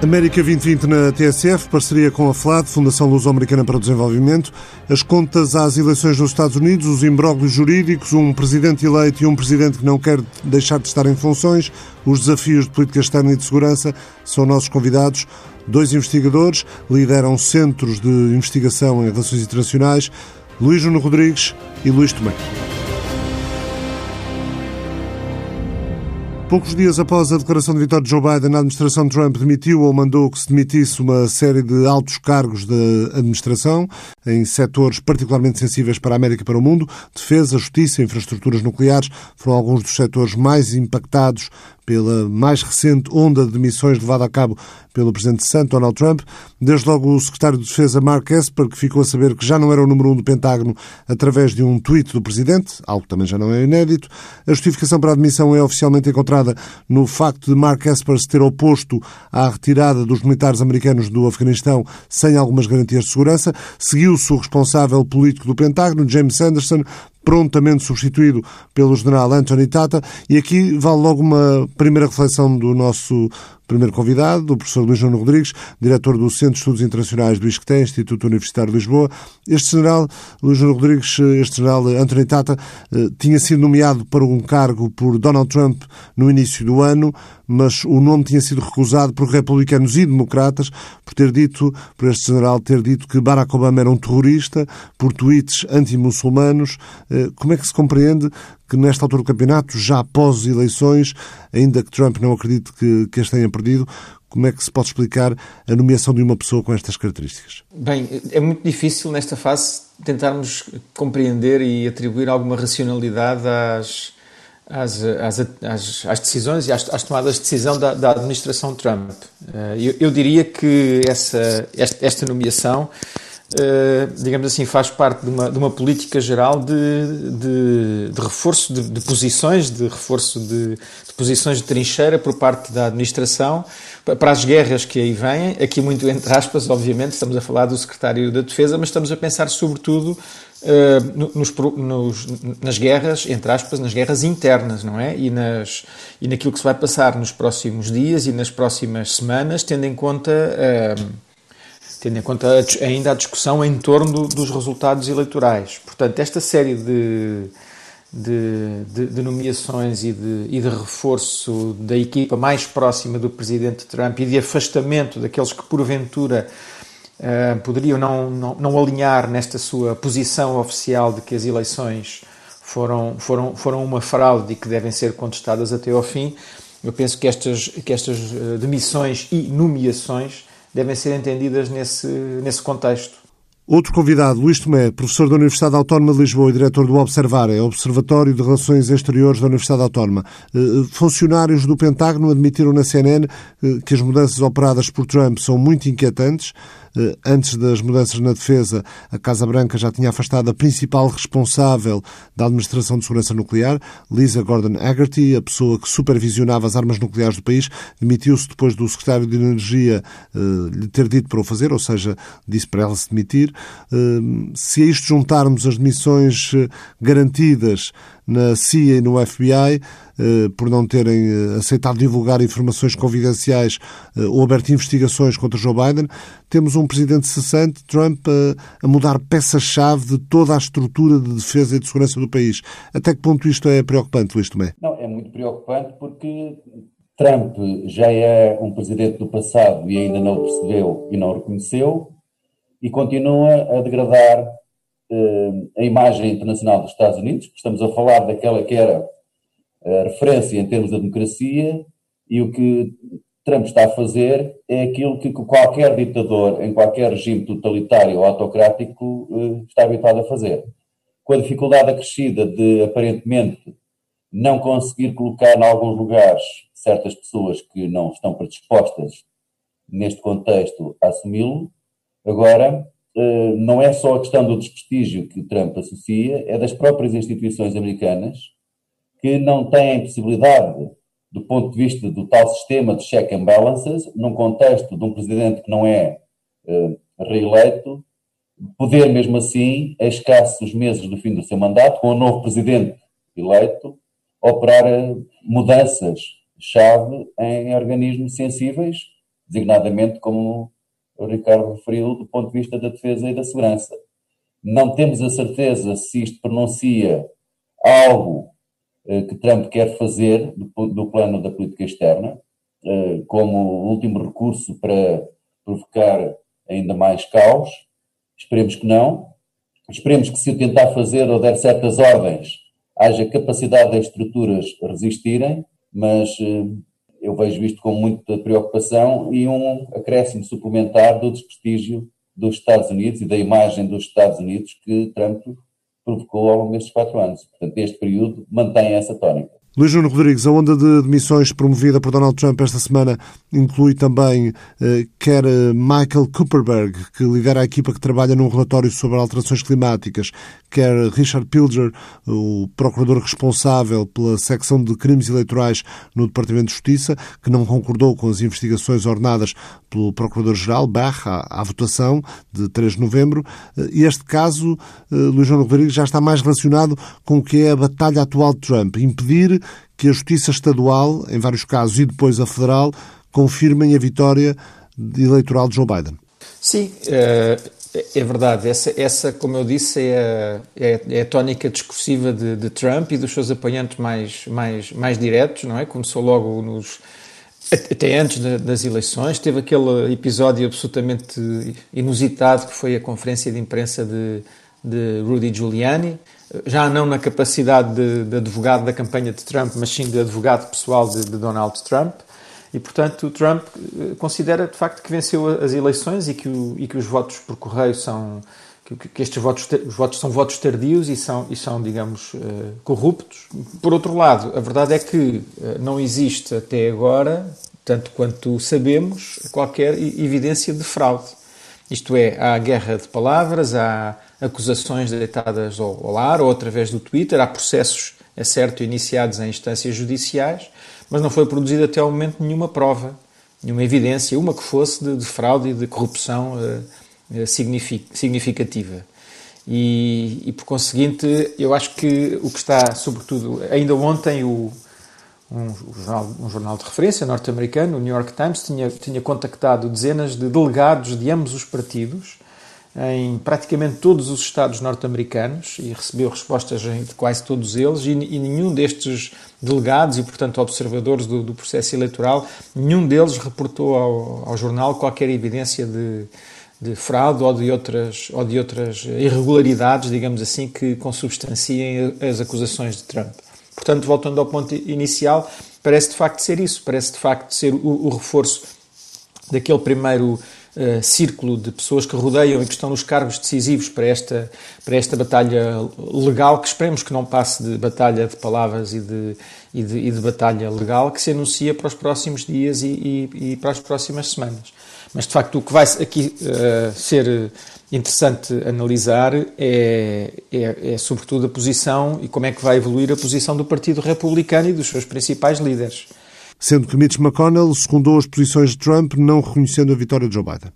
América 2020 na TSF, parceria com a FLAD, Fundação Luso-Americana para o Desenvolvimento, as contas às eleições nos Estados Unidos, os imbróglios jurídicos, um presidente eleito e um presidente que não quer deixar de estar em funções, os desafios de política externa e de segurança, são nossos convidados. Dois investigadores lideram centros de investigação em relações internacionais, Luís Juno Rodrigues e Luís Tomé. Poucos dias após a declaração de vitória de Joe Biden, a administração Trump demitiu ou mandou que se demitisse uma série de altos cargos da administração em setores particularmente sensíveis para a América e para o mundo. Defesa, justiça, infraestruturas nucleares foram alguns dos setores mais impactados pela mais recente onda de demissões levada a cabo pelo presidente Santo Donald Trump. Desde logo o secretário de Defesa Mark Esper, que ficou a saber que já não era o número um do Pentágono através de um tweet do presidente, algo que também já não é inédito. A justificação para a demissão é oficialmente encontrada no facto de Mark Esper se ter oposto à retirada dos militares americanos do Afeganistão sem algumas garantias de segurança. Seguiu-se o responsável político do Pentágono, James Anderson, prontamente substituído pelo general Anthony Tata. E aqui vale logo uma primeira reflexão do nosso primeiro convidado, o professor Luís João Rodrigues, diretor do Centro de Estudos Internacionais do ISCTE, Instituto Universitário de Lisboa. Este general, Luís João Rodrigues, este general Anthony Tata, eh, tinha sido nomeado para um cargo por Donald Trump no início do ano, mas o nome tinha sido recusado por republicanos e democratas por ter dito, por este general ter dito que Barack Obama era um terrorista, por tweets anti-muçulmanos. Eh, como é que se compreende que nesta altura do campeonato, já após eleições, ainda que Trump não acredite que, que as tenha perdido, como é que se pode explicar a nomeação de uma pessoa com estas características? Bem, é muito difícil nesta fase tentarmos compreender e atribuir alguma racionalidade às, às, às, às, decisões e às, tomadas de decisão da, da administração Trump. Eh, eu, eu, diria que essa, esta, esta nomeação digamos assim, faz parte de uma, de uma política geral de, de, de reforço de, de, posições, de reforço de, posições de trincheira por parte da administração para as guerras que aí vêm. Aqui, muito entre aspas, obviamente, estamos a falar do secretário da Defesa, mas estamos a pensar, sobretudo, uh, nos, nos, nas guerras, entre aspas, nas guerras internas, não é? E, nas, e naquilo que se vai passar nos próximos dias e nas próximas semanas, tendo em conta. Uh, tendo em conta ainda a discussão em torno dos resultados eleitorais. Portanto, esta série de, de, de, de nomeações e de, e de, reforço da equipa mais próxima do presidente Trump e de afastamento daqueles que, porventura, uh, poderiam não, não, não alinhar nesta sua posição oficial de que as eleições foram, foram, foram uma fraude e que devem ser contestadas até ao fim. Eu penso que estas, que estas eh, demissões e nomeações devem ser entendidas nesse, nesse contexto. Outro convidado, Luís Tomé, professor da Universidade Autónoma de Lisboa e diretor do Observar, é Observatório de Relações Exteriores da Universidade Autónoma. Eh, funcionários do Pentágono admitiram na CNN eh, que as mudanças operadas por Trump são muito inquietantes. Eh, antes das mudanças na defesa, a Casa Branca já tinha afastado a principal responsável da Administração de Segurança Nuclear, Lisa Gordon Haggerty, a pessoa que supervisionava as armas nucleares do país, demitiu-se depois do secretário de Energia eh, lhe ter dito para o fazer, ou seja, disse para ela se demitir. Se a isto juntarmos as demissões garantidas na CIA e no FBI, eh, por não terem eh, aceitado divulgar informações confidenciais eh, ou aberto investigações contra Joe Biden, temos um presidente cessante, Trump, a mudar peça-chave de toda a estrutura de defesa e de segurança do país. Até que ponto isto é preocupante, Luís Tomé? Não, é muito preocupante porque Trump já é um presidente do passado e ainda não o percebeu e não o reconheceu e continua a degradar a imagem internacional dos Estados Unidos. Estamos a falar daquela que era a referência em termos de democracia e o que Trump está a fazer é aquilo que qualquer ditador em qualquer regime totalitário ou autocrático uh, está habituado a fazer. Com a dificuldade acrescida de, aparentemente, não conseguir colocar em alguns lugares certas pessoas que não estão predispostas neste contexto a assumi-lo, agora eh, não é só a questão do desprestígio que Trump associa, é das próprias instituições americanas que não têm possibilidade, do ponto de vista do tal sistema de check and balances, num contexto de um presidente que não é uh, reeleito, poder mesmo assim, a escassos meses do fim do seu mandato, com o novo presidente eleito, operar mudanças-chave em organismos sensíveis designadamente, como o Ricardo referiu, do ponto de vista da defesa e da segurança. Não temos a certeza se isto pronuncia algo eh, que Trump quer fazer do, do plano da política externa, eh, como último recurso para provocar ainda mais caos. Esperemos que não. Esperemos que se o tentar fazer ou der certas ordens, haja capacidade das estruturas resistirem, mas eh, eu vejo isto com muita preocupação e um acréscimo suplementar do desprestígio dos Estados Unidos e da imagem dos Estados Unidos que Trump provocou ao longo destes quatro anos. Portanto, este período mantém essa tónica. Luís Nuno Rodrigues, a onda de demissões promovida por Donald Trump esta semana inclui também eh, quer eh, Michael Cooperberg, que lidera a equipa que trabalha num relatório sobre alterações climáticas, quer Richard Pilger, o procurador responsável pela secção de crimes eleitorais no Departamento de Justiça, que não concordou com as investigações ordenadas pelo Procurador-Geral, Barr, à, votação de 3 de novembro. Eh, e este caso, eh, Luís João Rodrigues, já está mais relacionado com o que é a batalha atual de Trump, impedir que a Justiça Estadual, em vários casos, e depois a Federal, confirmem a vitória eleitoral de Joe Biden. Sim, é, é verdade. Essa, essa, como eu disse, é a, é, é a tónica discursiva de, de, Trump e dos seus apoiantes mais, mais, mais diretos, não é? Começou logo nos. Até antes das eleições, teve aquele episódio absolutamente inusitado que foi a conferência de imprensa de, de Rudy Giuliani, já não na capacidade de, de, advogado da campanha de Trump, mas sim de advogado pessoal de, de Donald Trump. E, portanto, o Trump eh, considera de facto que venceu as eleições e que, o, e que os votos por correio são. que, que estes votos, os votos são votos tardios e são, e são digamos, uh, corruptos. Por outro lado, a verdade é que uh, não existe até agora, tanto quanto sabemos, qualquer evidência de fraude. Isto é, há guerra de palavras, há acusações deitadas ao, ao ar ou através do Twitter, há processos, é certo, iniciados em instâncias judiciais, mas não foi produzida até ao momento nenhuma prova, nenhuma evidência, uma que fosse de, de fraude e de corrupção uh, significativa. E, e, por conseguinte, eu acho que o que está, sobretudo, ainda ontem o, um, jornal, um jornal de referência norte-americano, o New York Times, tinha, tinha contactado dezenas de delegados de ambos os partidos em praticamente todos os estados norte-americanos e recebeu respostas de quase todos eles e, e, nenhum destes delegados e, portanto, observadores do, do processo eleitoral, nenhum deles reportou ao, ao jornal qualquer evidência de, de, fraude ou de, outras, ou de outras irregularidades, digamos assim, que consubstanciem as acusações de Trump. Portanto, voltando ao ponto inicial, parece de facto ser isso, parece de facto ser o, o reforço daquele primeiro uh, círculo de pessoas que rodeiam e que estão nos cargos decisivos para esta, para esta batalha legal, que esperemos que não passe de batalha de palavras e de, e de, e de batalha legal, que se anuncia para os próximos dias e, e, e, para as próximas semanas. Mas, de facto, o que vai aqui uh, ser interessante analisar é, é, é, sobretudo, a posição e como é que vai evoluir a posição do Partido Republicano e dos seus principais líderes sendo que Mitch McConnell secundou as posições de Trump, não reconhecendo a vitória de Joe Biden.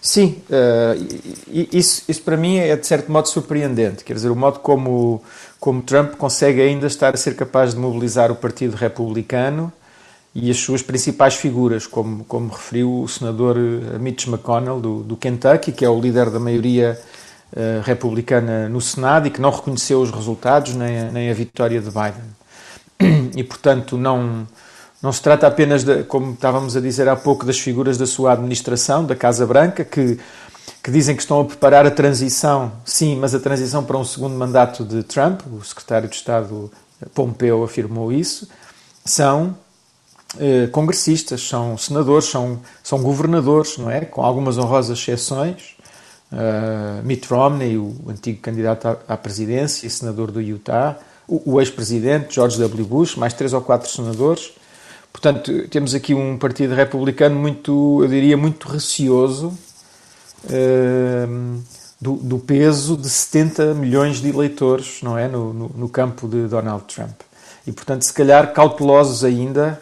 Sim, uh, isso, isso para mim é de certo modo surpreendente. Quer dizer, o modo como, como Trump consegue ainda estar a ser capaz de mobilizar o Partido Republicano e as suas principais figuras, como, como referiu o senador eh, Mitch McConnell do, do Kentucky, que é o líder da maioria uh, republicana no Senado e que não reconheceu os resultados nem a, nem a vitória de Biden. E, portanto, não não se trata apenas, de, como estávamos a dizer há pouco, das figuras da sua administração, da Casa Branca, que, que dizem que estão a preparar a transição, sim, mas a transição para um segundo mandato de Trump, o secretário de Estado Pompeo afirmou isso, são eh, congressistas, são senadores, são, são governadores, não é? Com algumas honrosas exceções. Uh, Mitt Romney, o antigo candidato à, à presidência e senador do Utah, o, o ex-presidente George W. Bush, mais três ou quatro senadores, Portanto, temos aqui um partido republicano muito, eu diria, muito receoso uh, do, do, peso de 70 milhões de eleitores, não é, no, no, no, campo de Donald Trump. E, portanto, se calhar cautelosos ainda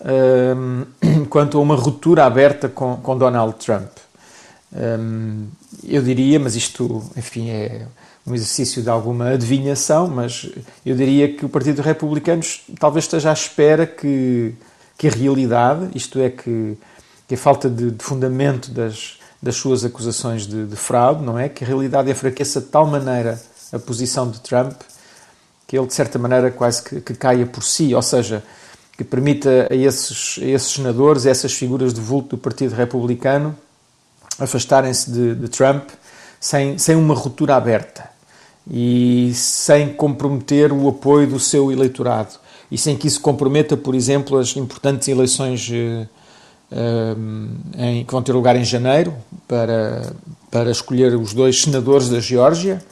uh, quanto a uma ruptura aberta com, com Donald Trump. Um, eu diria, mas isto, enfim, é um exercício de alguma adivinhação, mas eu diria que o Partido Republicano talvez esteja à espera que que a realidade, isto é, que, que a falta de, de fundamento das, das suas acusações de, de, fraude, não é? Que a realidade enfraqueça de tal maneira a posição de Trump que ele, de certa maneira, quase que, que caia por si, ou seja, que permita a esses, a esses senadores, a essas figuras de vulto do Partido Republicano afastarem-se de, de Trump sem, sem uma ruptura aberta e sem comprometer o apoio do seu eleitorado. E sem que isso comprometa, por exemplo, as importantes eleições uh, em, que vão ter lugar em janeiro para, para escolher os dois senadores da Geórgia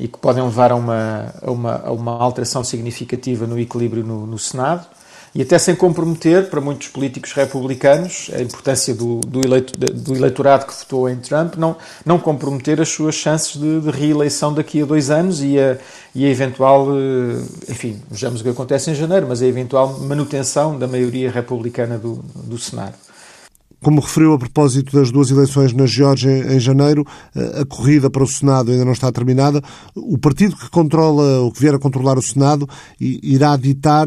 e que podem levar a uma, a uma, a uma alteração significativa no equilíbrio no, no Senado e até sem comprometer para muitos políticos republicanos a importância do, do, eleito, do eleitorado que votou em Trump, não, não comprometer as suas chances de, de reeleição daqui a dois anos e a, e a eventual, eh, enfim, vejamos o que acontece em janeiro, mas a eventual manutenção da maioria republicana do, do Senado. Como referiu a propósito das duas eleições na Geórgia em janeiro, eh, a corrida para o Senado ainda não está terminada. O partido que controla, ou que vier a controlar o Senado, irá ditar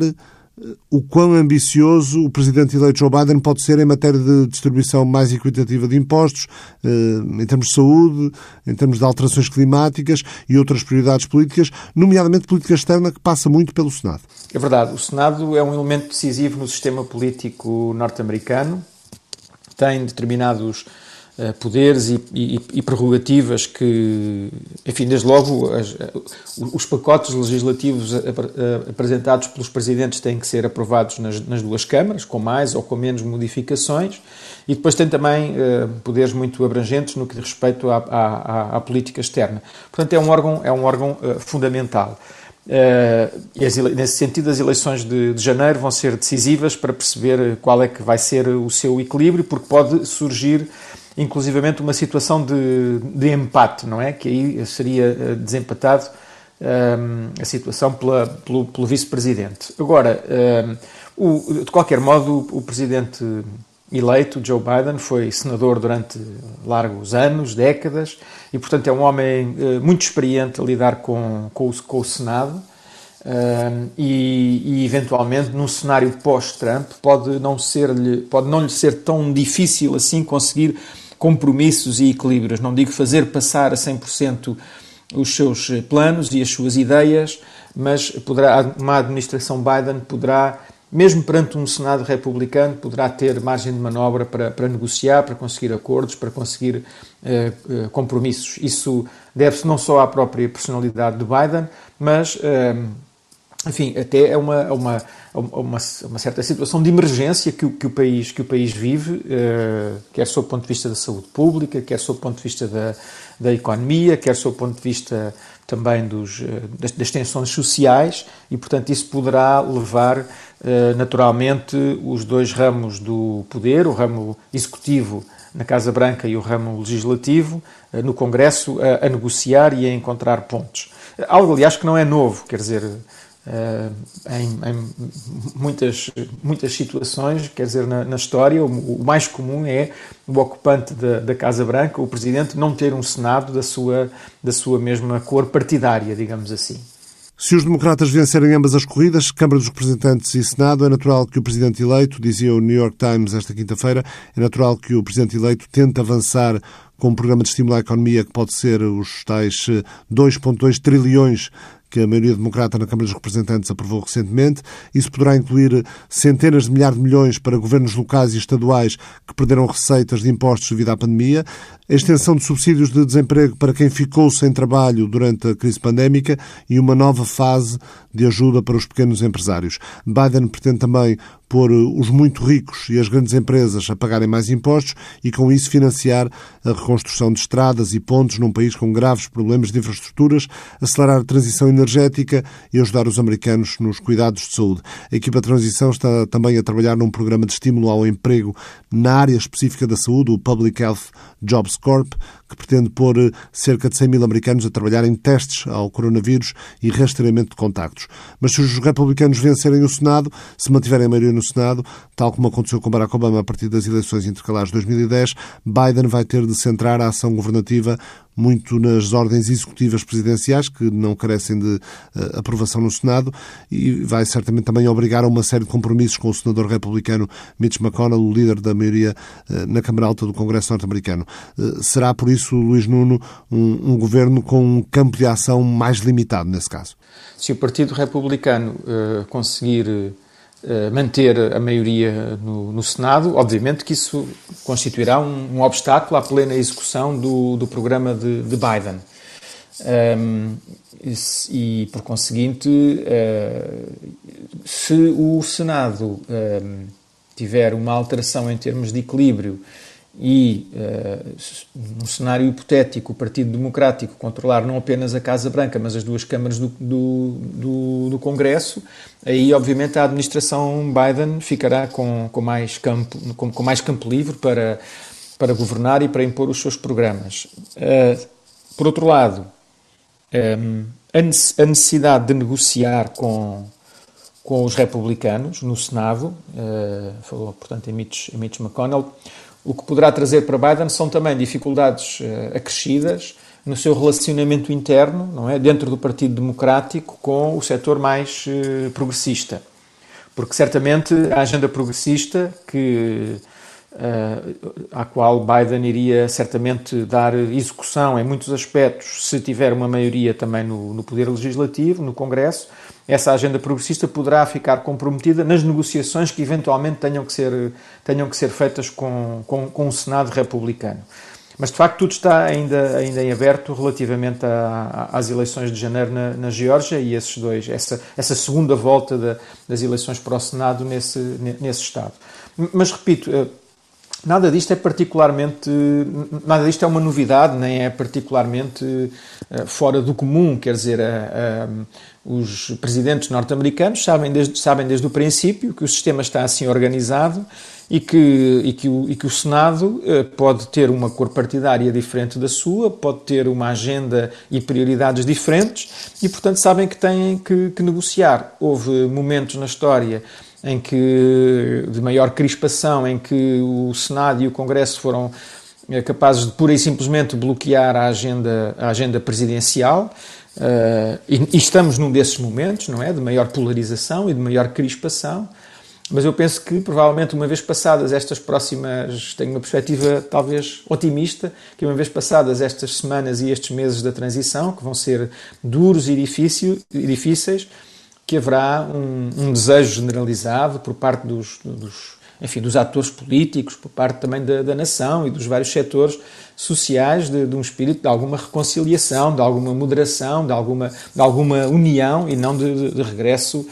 o quão ambicioso o presidente eleito Joe Biden pode ser em matéria de distribuição mais equitativa de impostos, eh, em termos de saúde, em termos de alterações climáticas e outras prioridades políticas, nomeadamente política externa, que passa muito pelo Senado. É verdade. O Senado é um elemento decisivo no sistema político norte-americano. Tem determinados poderes e, e, e, prerrogativas que, enfim, desde logo as, eh, os pacotes legislativos apresentados pelos presidentes têm que ser aprovados nas, nas, duas câmaras, com mais ou com menos modificações, e depois tem também uh, poderes muito abrangentes no que diz respeito à, à, à, política externa. Portanto, é um órgão, é um órgão uh, fundamental. Uh, as, nesse sentido, as eleições de, de, janeiro vão ser decisivas para perceber qual é que vai ser o seu equilíbrio, porque pode surgir inclusivamente uma situação de, de empate, não é? Que aí seria eh, desempatado um, ehm, a situação pela, pelo, pelo vice-presidente. Agora, um, ehm, o, de qualquer modo, o, o presidente eleito, Joe Biden, foi senador durante largos anos, décadas, e portanto é um homem uh, muito experiente a lidar com, com, o, com o Senado. Uh, e, e, eventualmente num cenário pós-Trump pode não ser pode não lhe ser tão difícil assim conseguir compromissos e equilíbrios. Não digo fazer passar a 100% os seus planos e as suas ideias, mas poderá, uma administração Biden poderá, mesmo perante um Senado republicano, poderá ter margem de manobra para, para negociar, para conseguir acordos, para conseguir eh, eh, compromissos. Isso deve-se não só à própria personalidade de Biden, mas, eh, enfim, até é uma, uma uma, uma, certa situação de emergência que, que, o, país, que o país vive, uh, quer sob o ponto de vista da saúde pública, quer sob o ponto de vista da, da economia, quer sob o ponto de vista também dos, uh, das, das, tensões sociais, e, portanto, isso poderá levar uh, naturalmente os dois ramos do poder, o ramo executivo na Casa Branca e o ramo legislativo, no Congresso, a, negociar e a encontrar pontos. Algo, aliás, que não é novo, quer dizer Uh, em, em, muitas, muitas situações, quer dizer, na, na história, o, o, mais comum é o ocupante da, da, Casa Branca, o presidente, não ter um Senado da sua, da sua mesma cor partidária, digamos assim. Se os democratas vencerem ambas as corridas, Câmara dos Representantes e Senado, é natural que o presidente eleito, dizia o New York Times esta quinta-feira, é natural que o presidente eleito tente avançar com um programa de estímulo à economia que pode ser os tais 2,2 eh, trilhões que a maioria democrata na Câmara dos Representantes aprovou recentemente. Isso poderá incluir centenas de milhares de milhões para governos locais e estaduais que perderam receitas de impostos devido à pandemia, a extensão de subsídios de desemprego para quem ficou sem trabalho durante a crise pandémica e uma nova fase de ajuda para os pequenos empresários. Biden pretende também pôr os muito ricos e as grandes empresas a pagarem mais impostos e, com isso, financiar a reconstrução de estradas e pontes num país com graves problemas de infraestruturas, acelerar a transição energética e ajudar os americanos nos cuidados de saúde. A equipa de transição está também a trabalhar num programa de estímulo ao emprego na área específica da saúde, o Public Health Jobs Corp, que pretende pôr eh, cerca de 100 mil americanos a trabalhar em testes ao coronavírus e rastreamento de contactos. Mas se os republicanos vencerem o Senado, se mantiverem a maioria no Senado, tal como aconteceu com Barack Obama a partir das eleições intercalares de 2010, Biden vai ter de centrar a ação governativa muito nas ordens executivas presidenciais, que não carecem de uh, aprovação no Senado, e vai certamente também obrigar a uma série de compromissos com o senador republicano Mitch McConnell, o líder da maioria uh, na Câmara Alta do Congresso norte-americano. Uh, será, por isso, Luís Nuno, um, um, governo com um campo de ação mais limitado nesse caso? Se o Partido Republicano conseguir manter a maioria no, no, Senado, obviamente que isso constituirá um, um obstáculo à plena execução do, do programa de, de Biden. Um, e, e, por conseguinte, uh, se o Senado um, tiver uma alteração em termos de equilíbrio e, num cenário hipotético, o Partido Democrático controlar não apenas a Casa Branca, mas as duas câmaras do, do, do, do Congresso, aí, obviamente, a administração Biden ficará com, com, mais, campo, com, com mais campo livre para, para governar e para impor os seus programas. Uh, por outro lado, um, a necessidade de negociar com, com os republicanos no Senado, falou, portanto, em Mitch, em Mitch McConnell, o que poderá trazer para Biden são também dificuldades uh, acrescidas no seu relacionamento interno, não é, dentro do Partido Democrático, com o setor mais uh, progressista, porque certamente a agenda progressista que à qual Biden iria certamente dar execução em muitos aspectos, se tiver uma maioria também no, no poder legislativo, no Congresso, essa agenda progressista poderá ficar comprometida nas negociações que eventualmente tenham que ser, tenham que ser feitas com, com, com o Senado republicano. Mas de facto tudo está ainda, ainda em aberto relativamente a, a, às eleições de janeiro na, na Geórgia e esses dois, essa, essa segunda volta de, das eleições para o Senado nesse, nesse Estado. Mas repito, eh, Nada disto é particularmente, nada disto é uma novidade, nem é particularmente uh, fora do comum. Quer dizer, uh, uh, os presidentes norte-americanos sabem desde, sabem desde o princípio que o sistema está assim organizado e que, e que, o, e que o Senado pode ter uma cor partidária diferente da sua, pode ter uma agenda e prioridades diferentes e, portanto, sabem que têm que, que negociar. Houve momentos na história em que de maior crispação, em que o Senado e o Congresso foram eh, capazes de pura e simplesmente bloquear a agenda, a agenda presidencial. Uh, e, e, estamos num desses momentos, não é? De maior polarização e de maior crispação. Mas eu penso que, provavelmente, uma vez passadas estas próximas. Tenho uma perspectiva talvez otimista, que uma vez passadas estas semanas e estes meses da transição, que vão ser duros e, difícil, e difíceis, que haverá um, um desejo generalizado por parte dos, dos, enfim, dos atores políticos, por parte também da, da nação e dos vários setores sociais de, de, um espírito de alguma reconciliação, de alguma moderação, de alguma, de alguma união e não de, de regresso,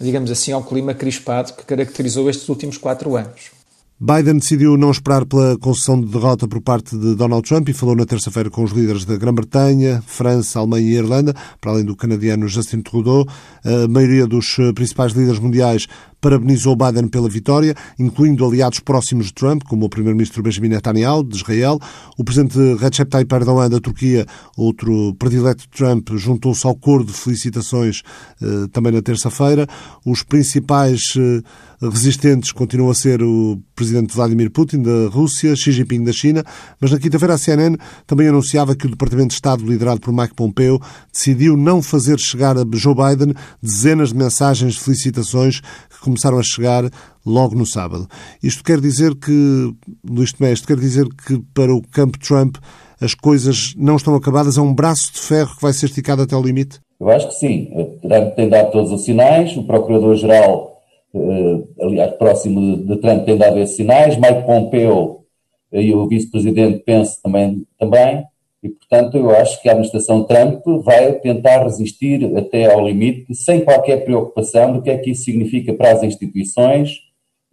digamos assim, ao clima crispado que caracterizou estes últimos quatro anos. Biden decidiu não esperar pela concessão de derrota por parte de Donald Trump e falou na terça-feira com os líderes da Grã-Bretanha, França, Alemanha e Irlanda, para além do canadiano Justin Trudeau. A maioria dos principais líderes mundiais parabenizou Biden pela vitória, incluindo aliados próximos de Trump, como o primeiro-ministro Benjamin Netanyahu, de Israel. O presidente Recep Tayyip Erdogan, da Turquia, outro predileto de Trump, juntou-se ao coro de felicitações eh, também na terça-feira. Os principais eh, resistentes continuam a ser o presidente Vladimir Putin, da Rússia, Xi Jinping, da China, mas na quinta-feira a CNN também anunciava que o Departamento de Estado, liderado por Mike Pompeo, decidiu não fazer chegar a Joe Biden dezenas de mensagens de felicitações começaram a chegar logo no sábado. Isto quer dizer que, Luís Tomé, isto quer dizer que para o campo Trump as coisas não estão acabadas, é um braço de ferro que vai ser esticado até o limite? Eu acho que sim. Trump tem dado todos os sinais, o Procurador-Geral Uh, aliás, próximo de, Trump tem dado esses sinais, Mike Pompeo e o vice-presidente Pence também, também, e portanto eu acho que a administração Trump vai tentar resistir até ao limite, sem qualquer preocupação do que é que isso significa para as instituições,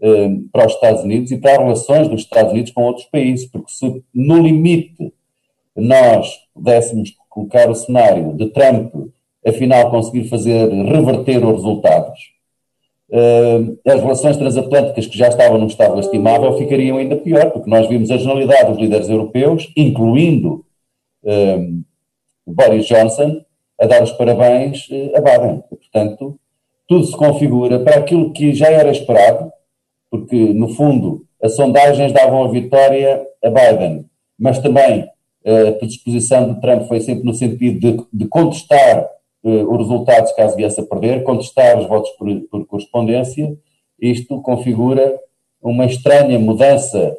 uh, para os Estados Unidos e para as relações dos Estados Unidos com outros países, porque se no limite nós pudéssemos colocar o cenário de Trump afinal conseguir fazer reverter os resultados, uh, as relações transatlânticas que já estavam num estado lastimável ficariam ainda pior, porque nós vimos a generalidade dos líderes europeus, incluindo uh, Boris Johnson, a dar os parabéns uh, a Biden. portanto, tudo se configura para aquilo que já era esperado, porque, no fundo, as sondagens davam a vitória a Biden, mas também a predisposição de Trump foi sempre no sentido de, de contestar uh, os resultados caso viesse a perder, contestar os votos por, por correspondência. Isto configura uma estranha mudança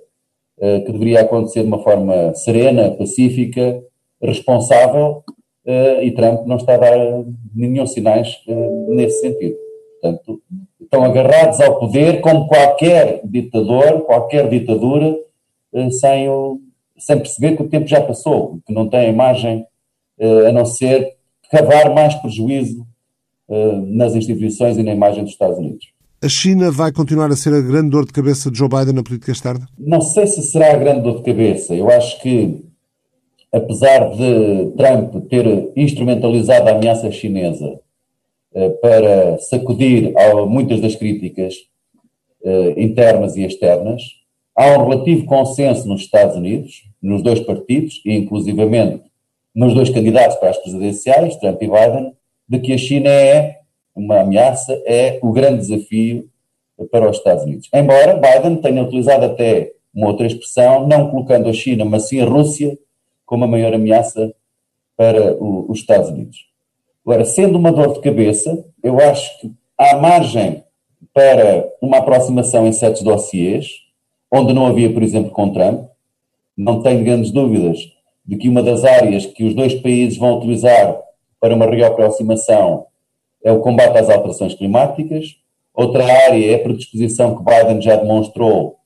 uh, que deveria acontecer de uma forma serena, pacífica, responsável, uh, e Trump não está a dar nenhum sinais nesse sentido. Portanto, estão agarrados ao poder como qualquer ditador, qualquer ditadura, sem o, sem perceber que o tempo já passou, que não tem imagem uh, a não ser cavar mais prejuízo uh, nas instituições e na imagem dos Estados Unidos. A China vai continuar a ser a grande dor de cabeça de Joe Biden na política externa? Não sei se será a grande dor de cabeça. Eu acho que, apesar de Trump ter instrumentalizado a ameaça chinesa uh, para sacudir muitas das críticas internas e externas, Há um relativo consenso nos Estados Unidos, nos dois partidos, e inclusivamente nos dois candidatos para as presidenciais, Trump e Biden, de que a China é uma ameaça, é o grande desafio para os Estados Unidos. Embora Biden tenha utilizado até uma outra expressão, não colocando a China, mas sim a Rússia, como a maior ameaça para o, os Estados Unidos. Agora, sendo uma dor de cabeça, eu acho que há margem para uma aproximação em certos dossiês, onde não havia, por exemplo, com Trump. Não tenho grandes dúvidas de que uma das áreas que os dois países vão utilizar para uma reaproximação é o combate às alterações climáticas. Outra área é a predisposição que Biden já demonstrou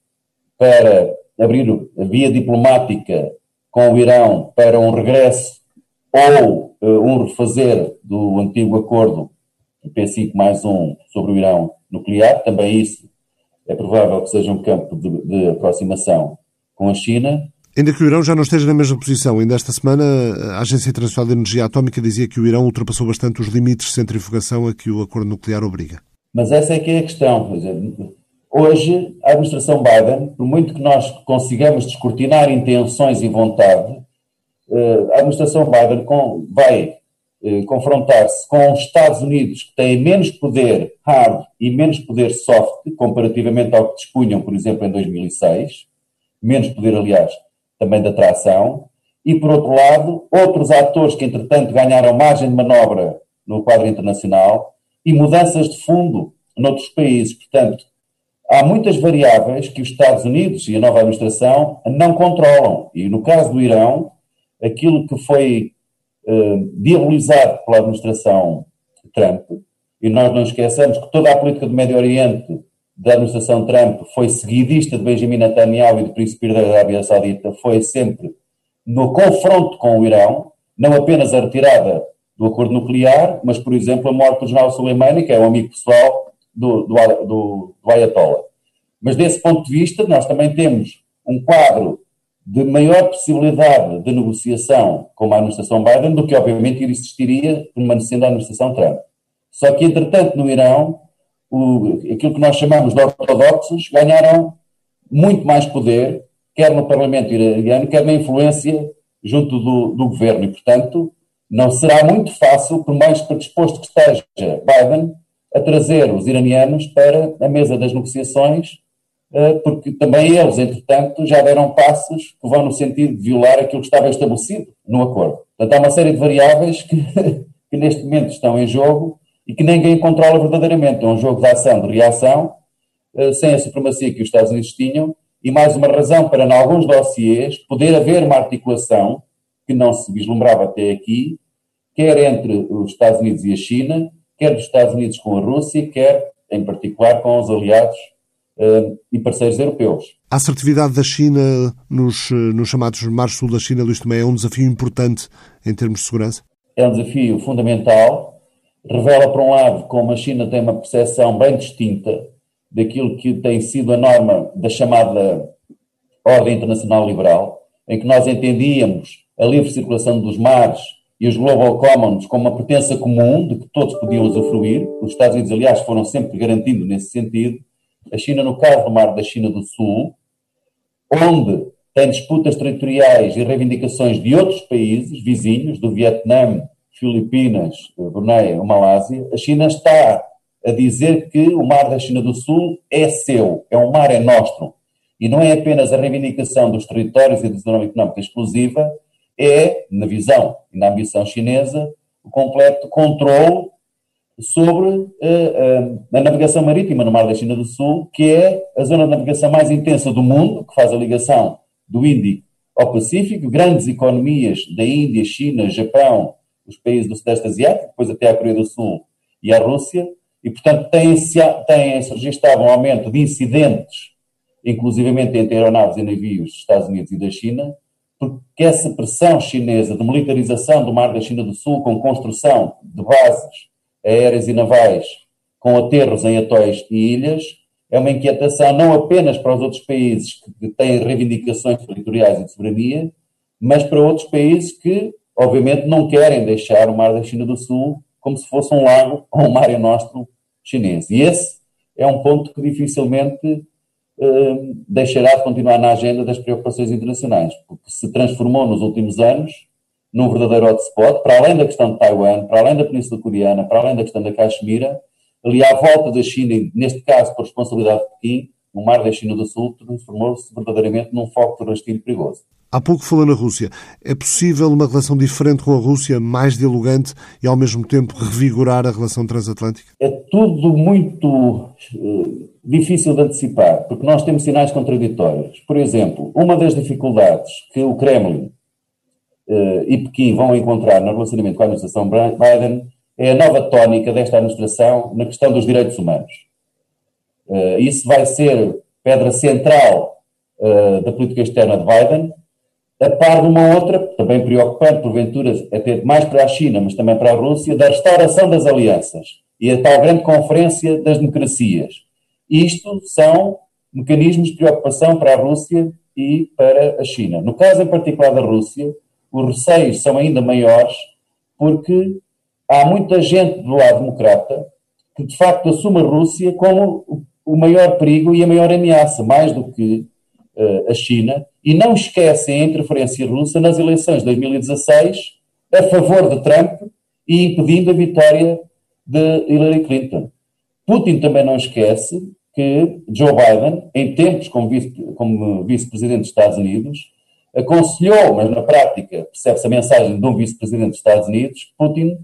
para abrir a via diplomática com o Irão para um regresso ou uh, um refazer do antigo acordo P5 mais um sobre o Irão nuclear. Também isso é provável que seja um campo de, de aproximação com a China. Ainda que o Irão já não esteja na mesma posição, ainda esta semana a Agência Internacional de Energia Atómica dizia que o Irão ultrapassou bastante os limites de centrifugação a que o acordo nuclear obriga. Mas essa é que é a questão. Hoje, a administração Biden, por muito que nós consigamos descortinar intenções e vontade, eh, a administração Biden vai eh, confrontar-se com os Estados Unidos, que têm menos poder hard e menos poder soft, comparativamente ao que dispunham, por exemplo, em 2006, menos poder, aliás, também de atração, e, por outro lado, outros atores que, entretanto, ganharam margem de manobra no quadro internacional e mudanças de fundo noutros países. Portanto, há muitas variáveis que os Estados Unidos e a nova administração não controlam. E, no caso do Irão, aquilo que foi eh, diabolizado pela administração Trump, e nós não esqueçamos que toda a política do Médio Oriente da administração Trump foi seguidista de Benjamin Netanyahu e do príncipe da Arábia Saudita, foi sempre no confronto com o Irão, não apenas a retirada do acordo nuclear, mas, por exemplo, a morte do general Soleimani, que é um amigo pessoal do, do, do, do Ayatollah. Mas desse ponto de vista, nós também temos um quadro de maior possibilidade de negociação com a administração Biden do que, obviamente, existiria permanecendo a administração Trump. Só que, entretanto, no Irão, o, aquilo que nós chamamos de ortodoxos ganharam muito mais poder, quer no Parlamento iraniano, quer na influência junto do, do governo. E, portanto, não será muito fácil, por mais predisposto que esteja Biden, a trazer os iranianos para a mesa das negociações eh, porque também eles, entretanto, já deram passos que vão no sentido de violar aquilo que estava estabelecido no acordo. Portanto, há uma série de variáveis que, que neste momento estão em jogo e que ninguém controla verdadeiramente. É um jogo de ação, de reação, eh, sem a supremacia que os Estados Unidos tinham, e mais uma razão para, em alguns dossiês, poder haver uma articulação que não se vislumbrava até aqui, quer entre os Estados Unidos e a China, quer dos Estados Unidos com a Rússia, quer, em particular, com os aliados uh, e parceiros europeus. A assertividade da China nos, eh, nos chamados mares sul da China, Luís, também é um desafio importante em termos de segurança? É um desafio fundamental. Revela, por um lado, como a China tem uma percepção bem distinta daquilo que tem sido a norma da chamada ordem internacional liberal, em que nós entendíamos a livre circulação dos mares e os Global Commons como uma pertença comum de que todos podiam usufruir. Os Estados Unidos, aliás, foram sempre garantindo nesse sentido a China no caso do Mar da China do Sul, onde tem disputas territoriais e reivindicações de outros países vizinhos, do Vietnã, Filipinas, Brunei Malásia, a China está a dizer que o mar da China do Sul é seu, é um mar é nosso. E não é apenas a reivindicação dos territórios e da zona económica exclusiva, é, na visão e na ambição chinesa, o completo controle sobre uh, uh, a navegação marítima no Mar da China do Sul, que é a zona de navegação mais intensa do mundo, que faz a ligação do Índico ao Pacífico, grandes economias da Índia, China, Japão, os países do Sudeste Asiático, depois até a Coreia do Sul e a Rússia, e portanto tem-se tem registrado um aumento de incidentes, inclusivamente entre aeronaves e navios dos Estados Unidos e da China, porque essa pressão chinesa de militarização do Mar da China do Sul, com construção de bases aéreas e navais, com aterros em atóis e ilhas, é uma inquietação não apenas para os outros países que têm reivindicações territoriais e de soberania, mas para outros países que, obviamente, não querem deixar o Mar da China do Sul como se fosse um lago ou um mar nostro chinês. E esse é um ponto que dificilmente deixará de continuar na agenda das preocupações internacionais, porque se transformou nos últimos anos num verdadeiro hotspot, para além da questão de Taiwan, para além da Península Coreana, para além da questão da Caxemira, ali à volta da China, neste caso por responsabilidade de Pequim, o mar da China do Sul transformou-se verdadeiramente num foco de rastilho perigoso. Há pouco falou na Rússia. É possível uma relação diferente com a Rússia, mais dialogante e ao mesmo tempo revigorar a relação transatlântica? É tudo muito uh, difícil de antecipar, porque nós temos sinais contraditórios. Por exemplo, uma das dificuldades que o Kremlin uh, e Pequim vão encontrar no relacionamento com a administração Biden é a nova tónica desta administração na questão dos direitos humanos. Uh, isso vai ser pedra central da política externa de Biden a par de uma outra, também preocupante, porventura, até mais para a China, mas também para a Rússia, da restauração das alianças e a tal grande conferência das democracias. Isto são mecanismos de preocupação para a Rússia e para a China. No caso em particular da Rússia, os receios são ainda maiores porque há muita gente do lado democrata que de facto assume a Rússia como o maior perigo e a maior ameaça, mais do que uh, a China, e não esquecem a interferência russa nas eleições de 2016 a favor de Trump e impedindo a vitória de Hillary Clinton. Putin também não esquece que Joe Biden, em tempos como, vice, como vice-presidente dos Estados Unidos, aconselhou, mas na prática percebe-se a mensagem de um vice-presidente dos Estados Unidos, Putin,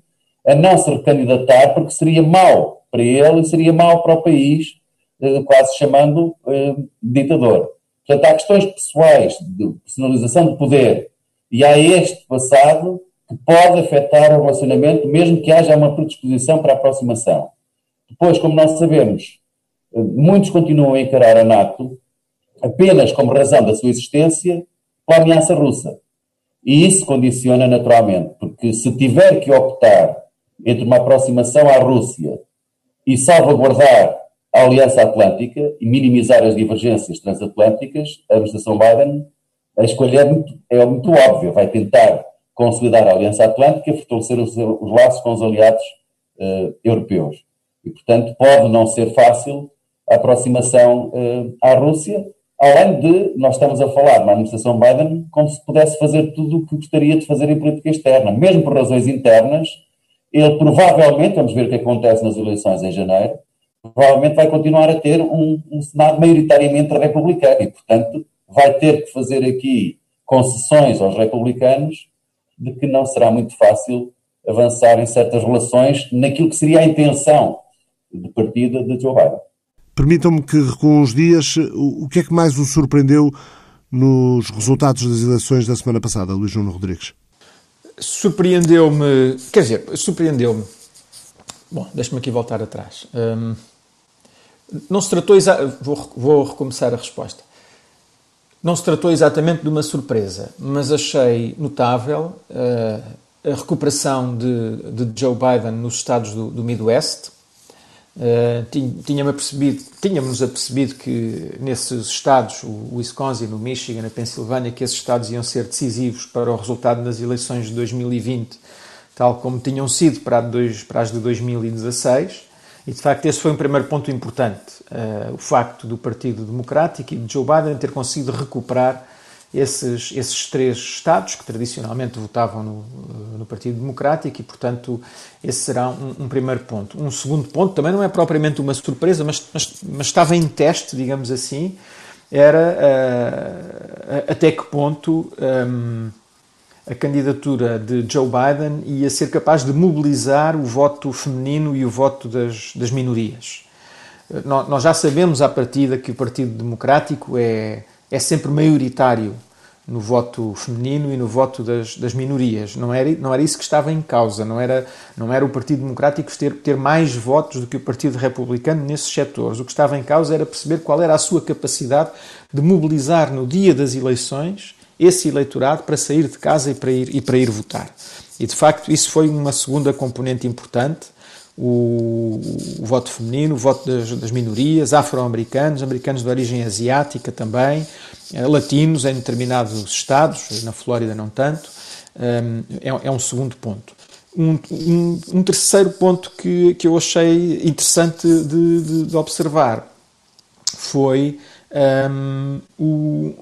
a não se recandidatar porque seria mau para ele e seria mau para o país, eh, quase chamando eh, ditador. Portanto, há questões pessoais de personalização de poder e há este passado que pode afetar o relacionamento, mesmo que haja uma predisposição para aproximação. Depois, como nós sabemos, muitos continuam a encarar a NATO apenas como razão da sua existência com a ameaça russa. E isso condiciona naturalmente, porque se tiver que optar entre uma aproximação à Rússia e salvaguardar a Aliança Atlântica e minimizar as divergências transatlânticas, a administração Biden, a escolha é muito, é muito óbvia. Vai tentar consolidar a Aliança Atlântica e fortalecer os, os, laços com os aliados uh, europeus. E, portanto, pode não ser fácil a aproximação uh, à Rússia, além de nós estamos a falar na administração Biden como se pudesse fazer tudo o que gostaria de fazer em política externa, mesmo por razões internas. Ele provavelmente, vamos ver o que acontece nas eleições em janeiro, provavelmente vai continuar a ter um, um Senado maioritariamente republicano e, portanto, vai ter que fazer aqui concessões aos republicanos de que não será muito fácil avançar em certas relações naquilo que seria a intenção de partida de Joe Biden. Permitam-me que recuam uns dias. O que é que mais o surpreendeu nos resultados das eleições da semana passada, Luís João Rodrigues? Surpreendeu-me, quer dizer, surpreendeu-me. Bom, deixa-me aqui voltar atrás. Hum, não se tratou vou, vou recomeçar a resposta. Não se tratou exatamente de uma surpresa, mas achei notável uh, a recuperação de, de, Joe Biden nos estados do, do Midwest. Uh, Tínhamos apercebido, tínhamos apercebido que nesses estados, o Wisconsin, o Michigan, a Pensilvânia, que esses estados iam ser decisivos para o resultado das eleições de 2020, tal como tinham sido para, dois, para as de 2016. E de facto, esse foi um primeiro ponto importante. Uh, o facto do Partido Democrático e de Joe Biden ter conseguido recuperar esses, esses três Estados que tradicionalmente votavam no, no Partido Democrático e, portanto, esse será um, um, primeiro ponto. Um segundo ponto, também não é propriamente uma surpresa, mas, mas, mas estava em teste, digamos assim, era uh, até que ponto um, a candidatura de Joe Biden ia ser capaz de mobilizar o voto feminino e o voto das, das minorias. Nós já sabemos à partida que o Partido Democrático é, é sempre maioritário no voto feminino e no voto das, das minorias. Não era, não era isso que estava em causa, não era, não era o Partido Democrático ter, ter mais votos do que o Partido Republicano nesses setores. O que estava em causa era perceber qual era a sua capacidade de mobilizar no dia das eleições esse eleitorado para sair de casa e para ir, e para ir votar. E de facto isso foi uma segunda componente importante o, o voto feminino, o voto das, das minorias, afro-americanos, americanos de origem asiática também, eh, latinos em determinados estados, na Flórida não tanto, ehm, é, é um segundo ponto. Um, um, um, terceiro ponto que, que eu achei interessante de, de, de observar foi um, o,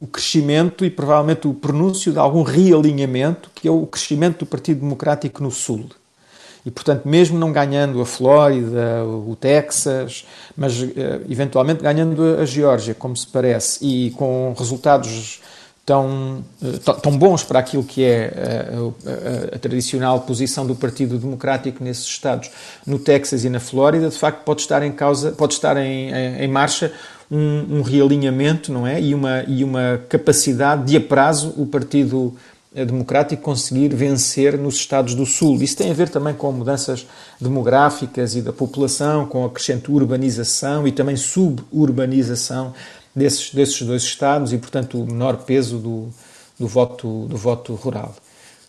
o, crescimento e provavelmente o pronúncio de algum realinhamento, que é o crescimento do Partido Democrático no Sul. E, portanto, mesmo não ganhando a Flórida, o Texas, mas eh, eventualmente ganhando a Geórgia, como se parece, e com resultados tão, eh, tão bons para aquilo que é a, a, a, tradicional posição do Partido Democrático nesses estados, no Texas e na Flórida, de facto pode estar em causa, pode estar em, em, em marcha um, um, realinhamento, não é, e uma e uma capacidade de a prazo o Partido democrático conseguir vencer nos Estados do Sul. Isso tem a ver também com mudanças demográficas e da população, com a crescente urbanização e também suburbanização desses, desses dois Estados e, portanto, o menor peso do, do, voto, do voto rural.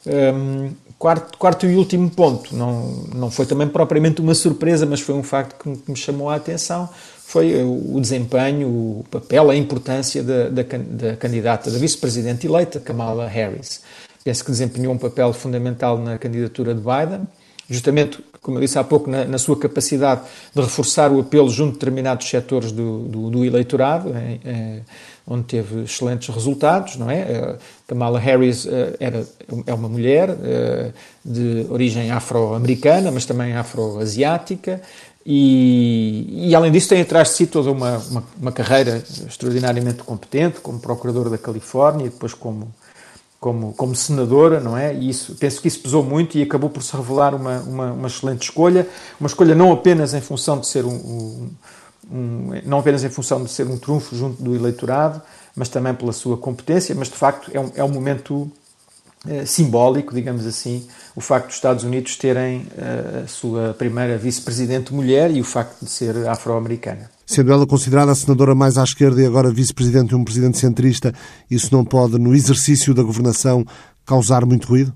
Um, quarto, quarto e último ponto, não, não foi também propriamente uma surpresa, mas foi um facto que me, que me chamou a atenção, foi o desempenho, o papel, a importância da, da, da candidata, da vice-presidente eleita, Kamala Harris. Penso que desempenhou um papel fundamental na candidatura de Biden, justamente, como eu disse há pouco, na, na sua capacidade de reforçar o apelo junto de determinados setores do, do, do eleitorado, é, onde teve excelentes resultados, não é? Eh, Kamala Harris eh, era, é uma mulher de origem afro-americana, mas também afro-asiática, e, e, além disso tem atrás de si toda uma, uma, uma, carreira extraordinariamente competente, como procurador da Califórnia e depois como, como, como senadora, não é? E isso, penso que isso pesou muito e acabou por se revelar uma, uma, uma excelente escolha, uma escolha não apenas em função de ser um, um, um, não apenas em função de ser um trunfo junto do eleitorado, mas também pela sua competência, mas de facto é um, é um momento simbólico, digamos assim, o facto dos Estados Unidos terem eh, a sua primeira vice-presidente mulher e o facto de ser afro-americana. Sendo ela considerada a senadora mais à esquerda e agora vice-presidente de um presidente centrista, isso não pode, no exercício da governação, causar muito ruído?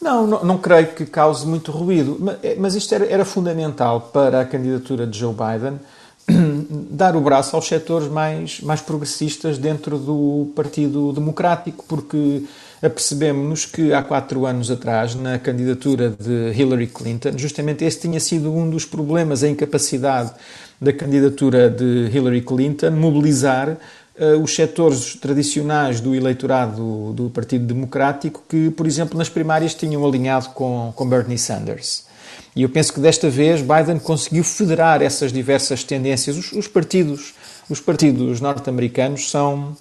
Não, não, não creio que cause muito ruído, mas isto era, era fundamental para a candidatura de Joe Biden dar o braço aos setores mais, mais progressistas dentro do Partido Democrático, porque apercebemos-nos que há quatro anos atrás, na candidatura de Hillary Clinton, justamente esse tinha sido um dos problemas, a incapacidade da candidatura de Hillary Clinton mobilizar uh, os setores tradicionais do eleitorado do, do, Partido Democrático que, por exemplo, nas primárias tinham alinhado com, com Bernie Sanders. E eu penso que desta vez Biden conseguiu federar essas diversas tendências. Os, os partidos, os partidos norte-americanos são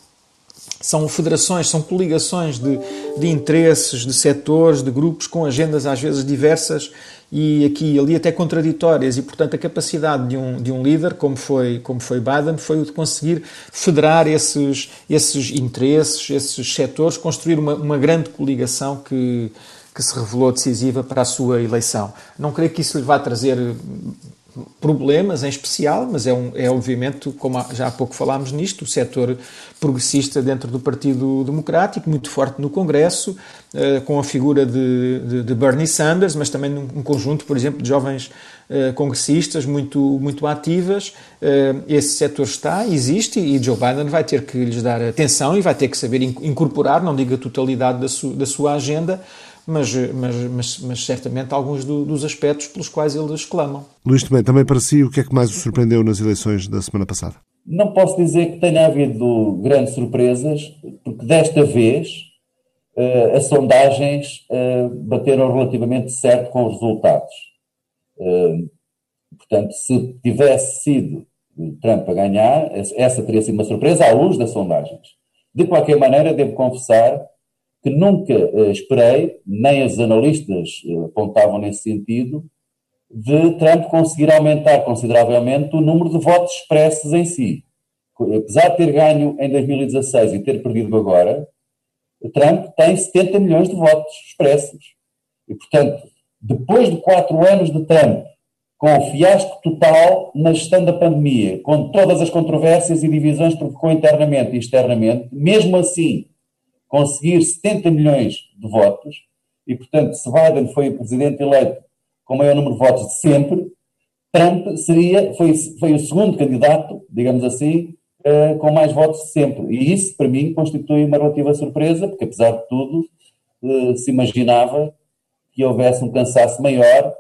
são federações, são coligações de, de interesses, de setores, de grupos com agendas às vezes diversas e aqui e ali até contraditórias e portanto a capacidade de um, de um líder como foi como foi Biden foi o de conseguir federar esses esses interesses esses setores construir uma, uma grande coligação que que se revelou decisiva para a sua eleição não creio que isso lhe vá trazer problemas em especial, mas é, um, é obviamente, como já há pouco falámos nisto, o setor progressista dentro do Partido Democrático, muito forte no Congresso, uh, com a figura de, de, de, Bernie Sanders, mas também um, conjunto, por exemplo, de jovens uh, congressistas muito, muito ativas. Uh, esse setor está, existe, e Joe Biden vai ter que lhes dar atenção e vai ter que saber incorporar, não digo a totalidade da, su, da sua agenda, mas, mas, mas, mas certamente alguns do, dos aspectos pelos quais eles clamam. Luís também, também para si, o que é que mais o surpreendeu nas eleições da semana passada? não posso dizer que tenha havido grandes surpresas, porque desta vez uh, as sondagens uh, bateram relativamente certo com os resultados. Uh, portanto, se tivesse sido Trump a ganhar, essa teria sido uma surpresa à luz das sondagens. De qualquer maneira, devo confessar que nunca esperei, nem os analistas apontavam nesse sentido, de Trump conseguir aumentar consideravelmente o número de votos expressos em si. Apesar de ter ganho em 2016 e ter perdido agora, Trump tem 70 milhões de votos expressos. E, portanto, depois de quatro anos de Trump, com o fiasco total na gestão da pandemia, com todas as controvérsias e divisões que provocou internamente e externamente, mesmo assim, conseguir 70 milhões de votos, e, portanto, se Biden foi o presidente eleito com o maior número de votos de sempre, Trump seria, foi, foi o segundo candidato, digamos assim, uh, com mais votos de sempre. E isso, para mim, constitui uma relativa surpresa, porque, apesar de tudo, uh, se imaginava que houvesse um cansaço maior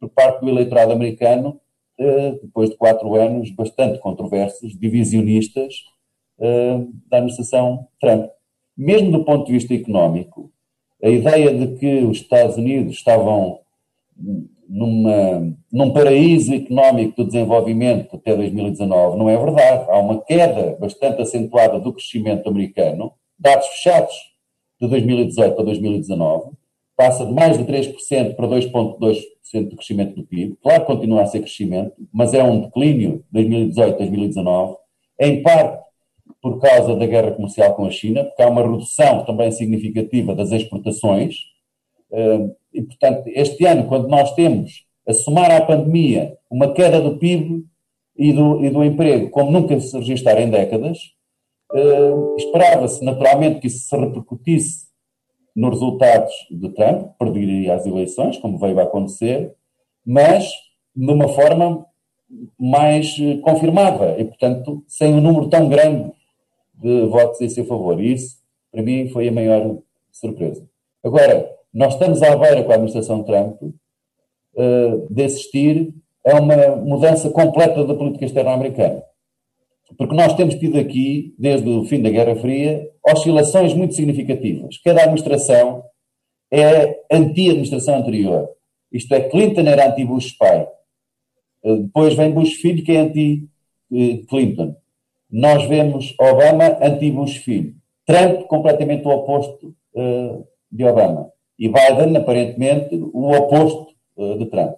por parte do eleitorado americano, uh, depois de quatro anos bastante controversos, divisionistas, da administração Trump. Mesmo do ponto de vista económico, a ideia de que os Estados Unidos estavam numa, num paraíso económico do desenvolvimento até 2019 não é verdade. Há uma queda bastante acentuada do crescimento americano, dados fechados de 2018 para 2019, passa de mais de 3% para 2,2% de crescimento do PIB. Claro que continua a ser crescimento, mas é um declínio 2018-2019, em parte por causa da guerra comercial com a China, porque há uma redução também significativa das exportações, e, portanto, este ano, quando nós temos, a somar à pandemia, uma queda do PIB e do, e do emprego como nunca se registrar em décadas, esperava-se naturalmente que isso se repercutisse nos resultados de Trump, perderia as eleições, como veio a acontecer, mas de uma forma mais eh, confirmada e, portanto, sem um número tão grande de votos em seu favor. E isso, para mim, foi a maior surpresa. Agora, nós estamos à beira com a administração Trump uh, de assistir a uma mudança completa da política externa americana. Porque nós temos tido aqui, desde o fim da Guerra Fria, oscilações muito significativas. Cada administração é anti-administração anterior. Isto é, Clinton era anti-Bush pai. Uh, depois vem Bush filho, que é anti-Clinton. Nós vemos Obama anti-Bush filho. Trump completamente o oposto uh, de Obama e Biden, aparentemente, o oposto uh, de Trump.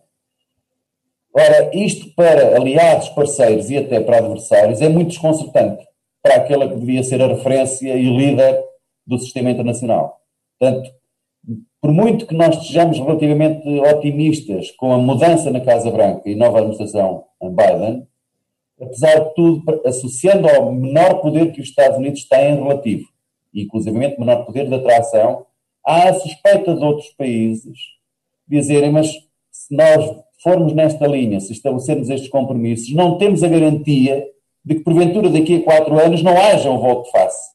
Ora, isto para aliados, parceiros e até para adversários é muito desconcertante para aquela que devia ser a referência e líder do sistema internacional. Portanto, por muito que nós estejamos relativamente otimistas com a mudança na Casa Branca e nova administração Biden, apesar de tudo, associando ao menor poder que os Estados Unidos têm relativo, inclusivamente menor poder de atração há a suspeita de outros países dizerem, mas se nós formos nesta linha, se estabelecermos estes compromissos, não temos a garantia de que, porventura, daqui a quatro anos não haja um voto de face.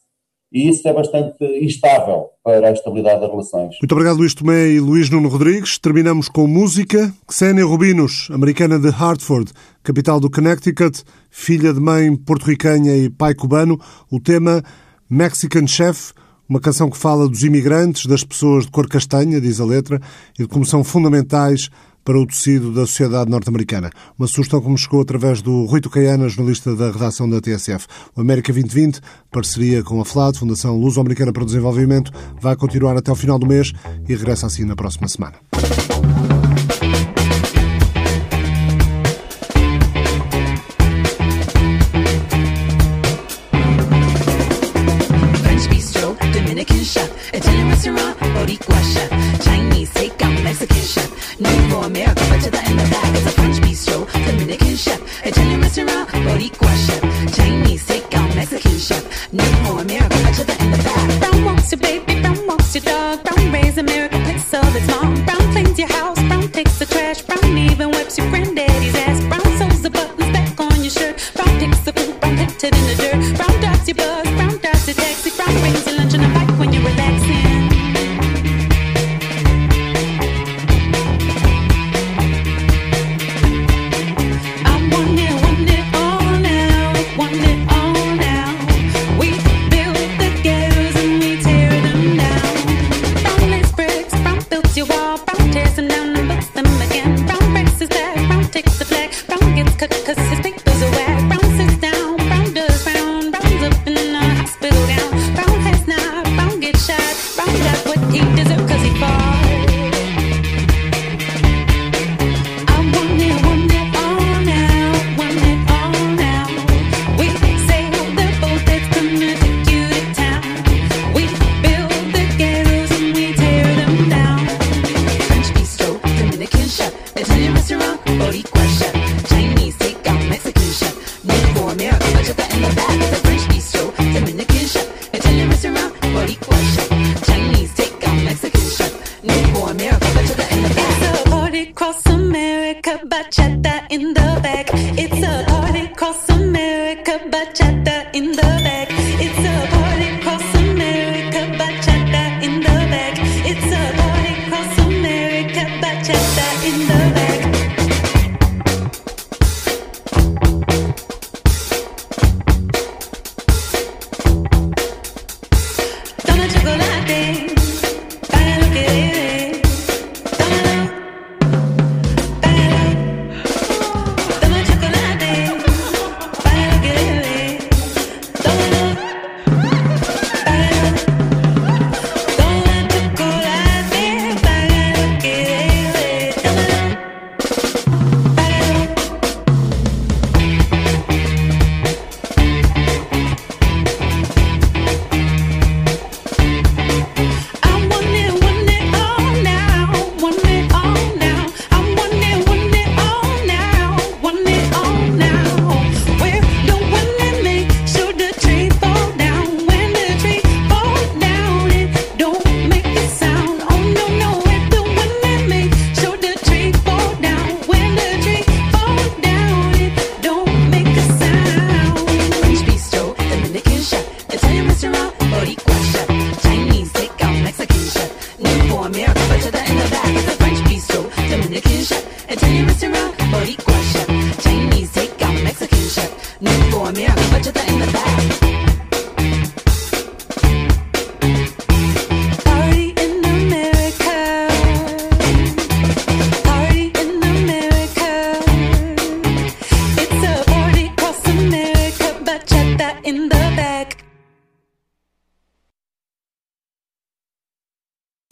E isso é bastante instável para a estabilidade das relações. Muito obrigado, Luís Tomé e Luís Nuno Rodrigues. Terminamos com música. Xenia Rubinos, americana de Hartford, capital do Connecticut, filha de mãe porto-ricanha e pai cubano. O tema Mexican Chef uma canção que fala dos imigrantes, das pessoas de cor castanha, diz a letra, e de como são fundamentais para o tecido da sociedade norte-americana. Uma sugestão que me chegou através do Rui Tucaiana, jornalista da redação da TSF. O América 2020, parceria com a FLAD, Fundação Luso-Americana para o Desenvolvimento, vai continuar até o final do mês e regressa assim na próxima semana. Mexican chef. no more America, but to the end of that is a French bistro. Dominican chef, Italian restaurant, Boricua chef. Chinese takeout, Mexican chef. No more America, but to the end of that. Brown walks your baby, brown walks your dog. Brown raise America, picks its mom. Brown cleans your house, brown takes the trash. Brown even whips your granddad. consistent